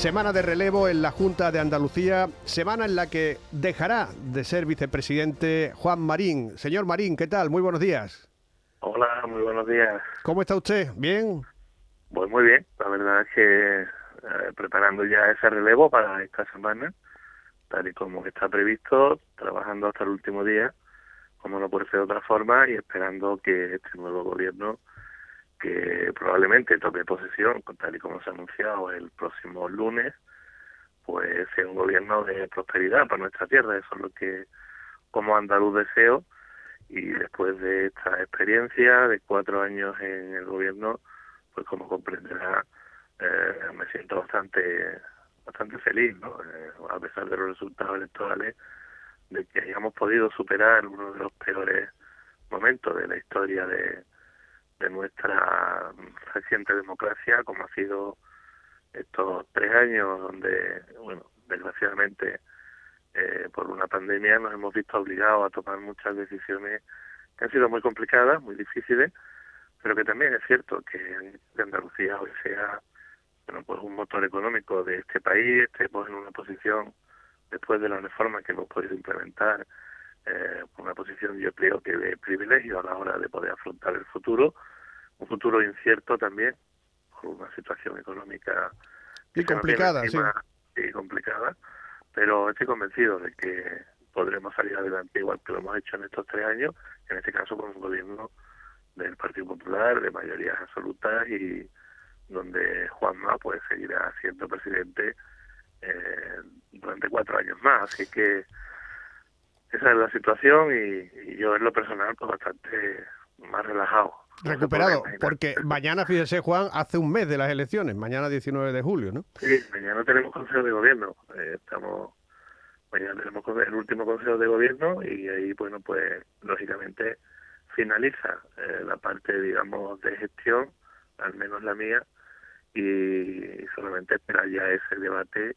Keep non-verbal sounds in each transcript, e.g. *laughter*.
Semana de relevo en la Junta de Andalucía, semana en la que dejará de ser vicepresidente Juan Marín. Señor Marín, ¿qué tal? Muy buenos días. Hola, muy buenos días. ¿Cómo está usted? ¿Bien? Pues muy bien, la verdad es que eh, preparando ya ese relevo para esta semana, tal y como está previsto, trabajando hasta el último día, como no puede ser de otra forma, y esperando que este nuevo gobierno que probablemente tome posesión, tal y como se ha anunciado el próximo lunes, pues sea un gobierno de prosperidad para nuestra tierra. Eso es lo que como andaluz deseo. Y después de esta experiencia de cuatro años en el gobierno, pues como comprenderá, eh, me siento bastante bastante feliz, ¿no? Eh, a pesar de los resultados electorales, de que hayamos podido superar uno de los peores momentos de la historia de, de nuestra reciente democracia, como ha sido estos tres años donde, bueno, desgraciadamente eh, por una pandemia nos hemos visto obligados a tomar muchas decisiones que han sido muy complicadas, muy difíciles, pero que también es cierto que Andalucía hoy sea bueno, pues un motor económico de este país, estemos en una posición, después de las reformas que hemos podido implementar, eh, una posición yo creo que de privilegio a la hora de poder afrontar el futuro, un futuro incierto también, con una situación económica y complicada, sí. y complicada, pero estoy convencido de que podremos salir adelante igual que lo hemos hecho en estos tres años, en este caso con un gobierno del Partido Popular de mayorías absolutas y donde Juanma pues seguirá siendo presidente eh, durante cuatro años más, así que esa es la situación y, yo en lo personal pues bastante más relajado. Recuperado, porque mañana, fíjese Juan, hace un mes de las elecciones, mañana 19 de julio, ¿no? Sí, mañana tenemos consejo de gobierno, eh, estamos, mañana tenemos el último consejo de gobierno y ahí, bueno, pues lógicamente finaliza eh, la parte, digamos, de gestión, al menos la mía, y solamente espera ya ese debate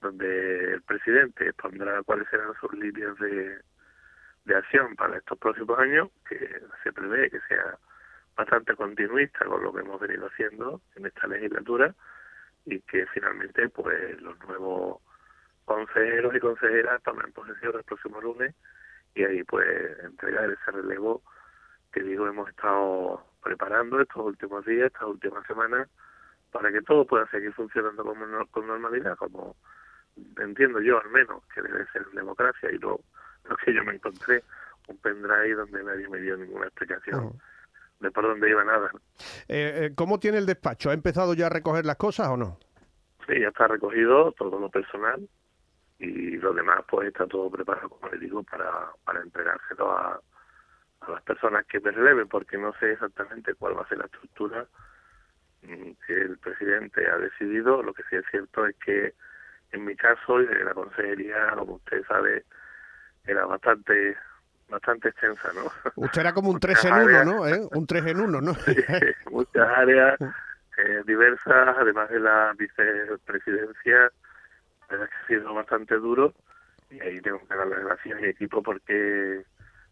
donde el presidente pondrá cuáles serán sus líneas de, de acción para estos próximos años, que se prevé que sea bastante continuista con lo que hemos venido haciendo en esta legislatura y que finalmente pues los nuevos consejeros y consejeras tomen posesión el próximo lunes y ahí pues entregar ese relevo que digo hemos estado preparando estos últimos días, estas últimas semanas para que todo pueda seguir funcionando como, con normalidad, como entiendo yo al menos que debe ser democracia y no lo que yo me encontré, un pendrive donde nadie me dio ninguna explicación. De por dónde iba nada. Eh, eh, ¿Cómo tiene el despacho? ¿Ha empezado ya a recoger las cosas o no? Sí, ya está recogido todo lo personal y lo demás pues está todo preparado, como le digo, para, para entregárselo a, a las personas que me releven, porque no sé exactamente cuál va a ser la estructura Mm, que el presidente ha decidido. Lo que sí es cierto es que en mi caso y de la consejería, como usted sabe, era bastante bastante extensa, ¿no? Usted era como un *laughs* 3 en 1, ¿no? ¿Eh? Un 3 en 1, ¿no? *laughs* muchas áreas eh, diversas, además de la vicepresidencia, que ha sido bastante duro y ahí tengo que darle gracias a mi equipo porque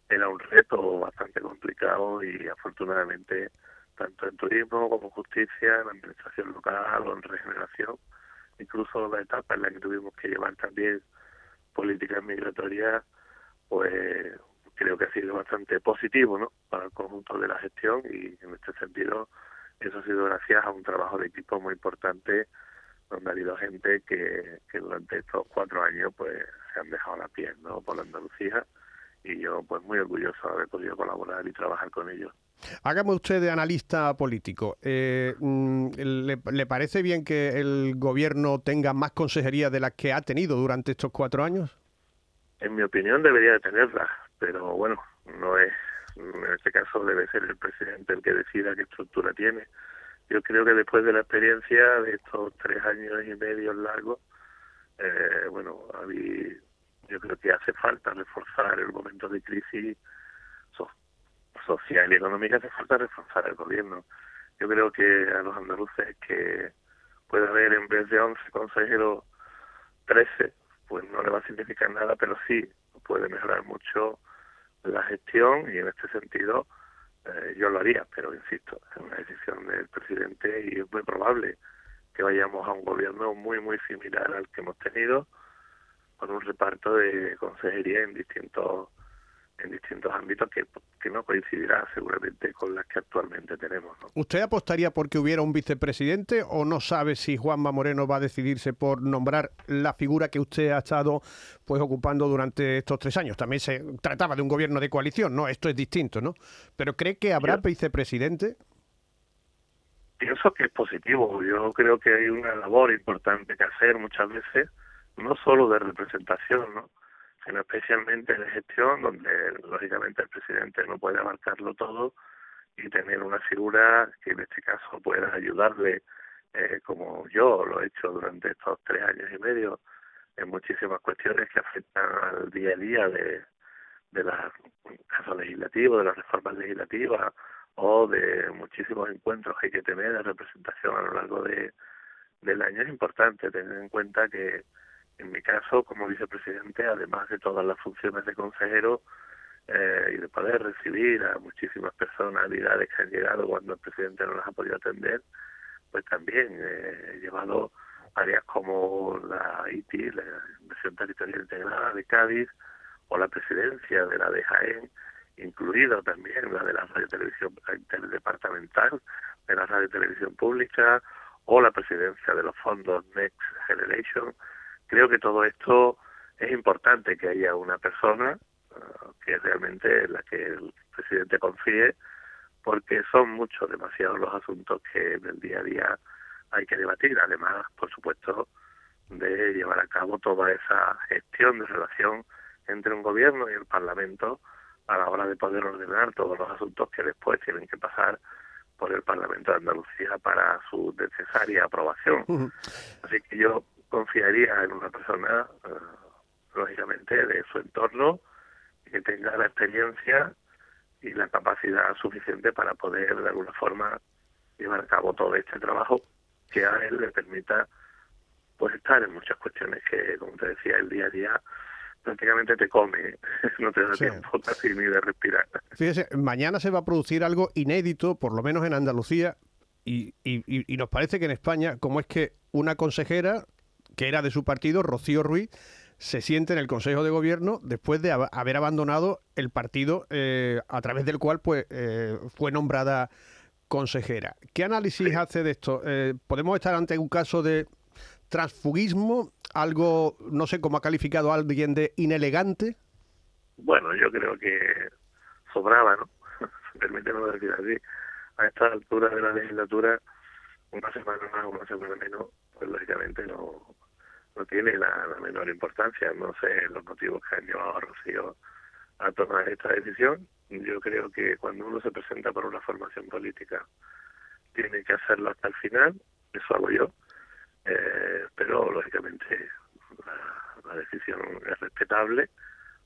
era un reto bastante complicado y afortunadamente tanto en turismo como justicia, en administración local o en regeneración, incluso la etapa en la que tuvimos que llevar también políticas migratorias, pues creo que ha sido bastante positivo ¿no? para el conjunto de la gestión y en este sentido eso ha sido gracias a un trabajo de equipo muy importante donde ha habido gente que, que durante estos cuatro años pues se han dejado la piel ¿no? por la Andalucía y yo pues muy orgulloso de haber podido colaborar y trabajar con ellos. Hágame usted de analista político. Eh, mm, ¿le, parece bien que el gobierno tenga más consejerías de las que ha tenido durante estos cuatro años? En mi opinión debería de tenerlas, pero bueno, no es. En este caso debe ser el presidente el que decida qué estructura tiene. Yo creo que después de la experiencia de estos tres años y medio largos, eh, bueno, yo creo que hace falta reforzar el momento de crisis social y económica hace falta reforzar el gobierno. Yo creo que a los andaluces que puede haber en vez de 11 consejeros 13, pues no le va a significar nada, pero sí puede mejorar mucho la gestión y en este sentido eh, yo lo haría, pero insisto, es una decisión del presidente y es muy probable que vayamos a un gobierno muy, muy similar al que hemos tenido, con un reparto de consejería en distintos en distintos ámbitos que, que no coincidirá seguramente con las que actualmente tenemos. ¿Usted apostaría porque hubiera un vicepresidente o no sabe si Juanma Moreno va a decidirse por nombrar la figura que usted ha estado pues ocupando durante estos tres años? También se trataba de un gobierno de coalición, ¿no? Esto es distinto, ¿no? Pero ¿cree que habrá vicepresidente? Pienso que es positivo. Yo creo que hay una labor importante que hacer muchas veces, no solo de representación, ¿no? Sino especialmente de gestión, donde lógicamente el presidente no puede abarcarlo todo y tener una figura que en este caso pueda ayudarle, eh, como yo lo he hecho durante estos tres años y medio, en muchísimas cuestiones que afectan al día a día de, de los casos de las reformas legislativas o de muchísimos encuentros que hay que tener de representación a lo largo de, del año. Es importante tener en cuenta que en mi caso, como vicepresidente, además de todas las funciones de consejero eh, y de poder recibir a muchísimas personalidades que han llegado cuando el presidente no las ha podido atender, pues también eh, he llevado áreas como la ITI, la Inversión Territorial Integrada de Cádiz, o la presidencia de la DGAEN, incluido también la de la radio televisión interdepartamental, de la radio televisión pública, o la presidencia de los fondos Next Generation, creo que todo esto es importante que haya una persona uh, que realmente la que el presidente confíe, porque son muchos, demasiados los asuntos que en el día a día hay que debatir. Además, por supuesto, de llevar a cabo toda esa gestión de relación entre un gobierno y el Parlamento a la hora de poder ordenar todos los asuntos que después tienen que pasar por el Parlamento de Andalucía para su necesaria aprobación. Así que yo confiaría en una persona, eh, lógicamente, de su entorno, que tenga la experiencia y la capacidad suficiente para poder, de alguna forma, llevar a cabo todo este trabajo que a él le permita pues estar en muchas cuestiones que, como te decía, el día a día prácticamente te come, *laughs* no te da tiempo *laughs* casi ni de respirar. Fíjese, mañana se va a producir algo inédito, por lo menos en Andalucía, y, y, y, nos parece que en España, como es que una consejera que era de su partido, Rocío Ruiz, se siente en el Consejo de Gobierno después de haber abandonado el partido eh, a través del cual pues eh, fue nombrada consejera. ¿Qué análisis hace de esto? Eh, ¿Podemos estar ante un caso de transfugismo? ¿Algo, no sé cómo ha calificado a alguien de inelegante? Bueno, yo creo que sobraba, ¿no? *laughs* Permíteme decir así. A esta altura de la legislatura, una semana más, una semana menos, pues lógicamente no, no tiene la, menor importancia. No sé los motivos que han llevado a Rocío a tomar esta decisión. Yo creo que cuando uno se presenta por una formación política tiene que hacerlo hasta el final, eso hago yo, eh, pero lógicamente la, decisión es respetable,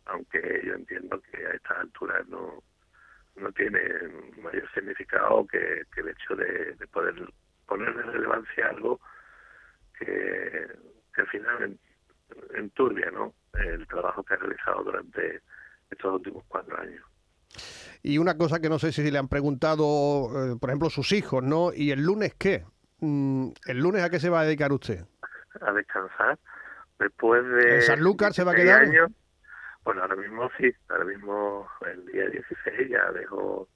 aunque yo entiendo que a estas alturas no no tiene mayor significado que, el hecho de poder poner en relevancia algo que, al final enturbia ¿no? el trabajo que ha realizado durante estos últimos cuatro años. Y una cosa que no sé si le han preguntado, eh, por ejemplo, sus hijos, ¿no? ¿Y el lunes qué? Mm, ¿El lunes a qué se va a dedicar usted? A descansar. Después de... ¿En Sanlúcar se va a quedar? bueno, ahora mismo sí. Ahora mismo el día 16 ya dejo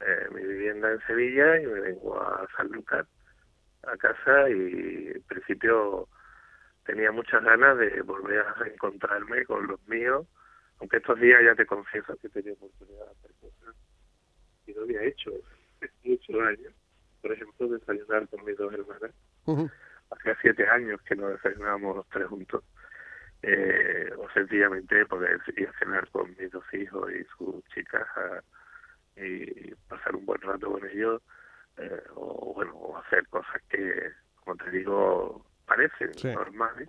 eh, mi vivienda en Sevilla y me vengo a Sanlúcar a casa y en principio tenía muchas ganas de volver a reencontrarme con los míos, aunque estos días ya te confieso que tenía oportunidad de hacer cosas y no había hecho *laughs* muchos años. Por ejemplo, desayunar con mis dos hermanas. Hacía siete años que no desayunábamos los tres juntos. Eh, o sencillamente poder ir a cenar con mis dos hijos y sus chicas y pasar un buen rato con ellos eh, o bueno hacer cosas que como te digo parecen normales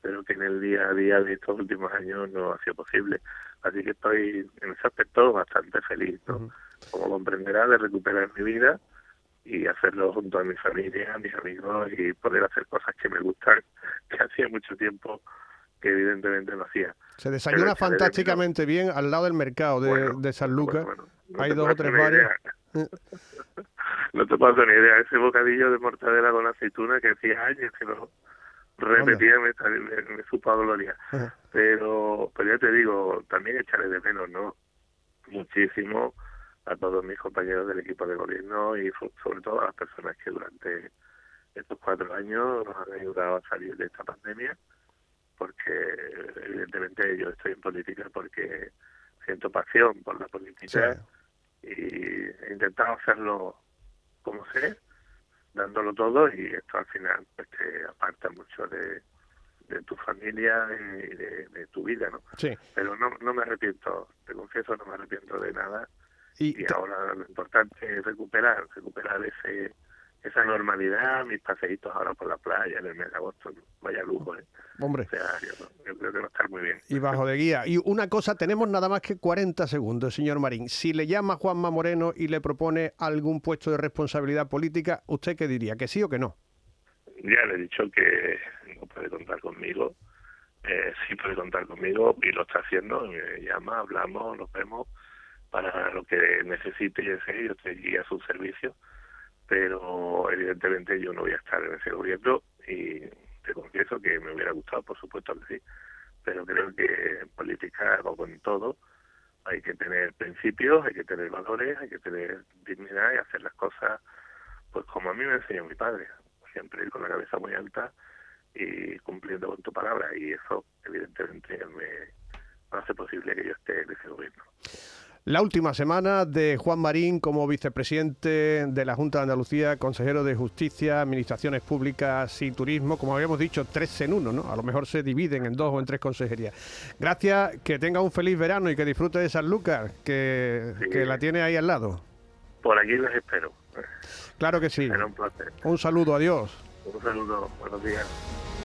pero que en el día a día de estos últimos años no ha sido posible así que estoy en ese aspecto bastante feliz ¿no? como comprenderá de recuperar mi vida y hacerlo junto a mi familia, a mis amigos y poder hacer cosas que me gustan, *laughs* que hacía mucho tiempo que evidentemente no hacía. Se desayuna fantásticamente bien al lado del mercado de, de San Lucas. Hay dos o tres bares. No te paso ni idea. Ese bocadillo de mortadela con aceituna que hacía años que lo repetía, me, me, me supo a gloria. Pero, pero ya te digo, también echaré de menos, ¿no? Muchísimo a todos mis compañeros del equipo de gobierno y sobre todo a las personas que durante estos cuatro años nos han ayudado a salir de esta pandemia, porque evidentemente yo estoy en política porque siento pasión por la política y he intentado hacerlo como sé, dándolo todo y esto al final pues te aparta mucho de, de tu familia y de, tu vida, ¿no? Sí. Pero no, no me arrepiento, te confieso, no me arrepiento de nada y, ahora lo importante es recuperar, recuperar ese esa normalidad, mis paseitos ahora por la playa en el mes de agosto, vaya lujo, ¿eh? Hombre. O sea, yo, creo que va a estar muy bien. Y bajo de guía. Y una cosa, tenemos nada más que 40 segundos, señor Marín. Si le llama Juanma Moreno y le propone algún puesto de responsabilidad política, ¿usted qué diría? ¿Que sí o que no? Ya le he dicho que no puede contar conmigo. Eh, sí puede contar conmigo y lo está haciendo. Me llama, hablamos, nos vemos para lo que necesite y desee, yo estoy a su servicio, pero evidentemente yo no voy a estar en ese gobierno y te confieso que me hubiera gustado, por supuesto que sí, pero creo que en política, como con todo, hay que tener principios, hay que tener valores, hay que tener dignidad y hacer las cosas pues como a mí me enseñó mi padre, siempre con la cabeza muy alta y cumpliendo con tu palabra y eso evidentemente me hace posible que yo esté en ese gobierno. La última semana de Juan Marín como vicepresidente de la Junta de Andalucía, consejero de Justicia, Administraciones Públicas y Turismo, como habíamos dicho, tres en uno, ¿no? A lo mejor se dividen en dos o en tres consejerías. Gracias, que tenga un feliz verano y que disfrute de San Lucas, que, que la tiene ahí al lado. Por aquí les espero. Claro que sí. un placer. Un saludo, adiós. Un saludo, buenos días.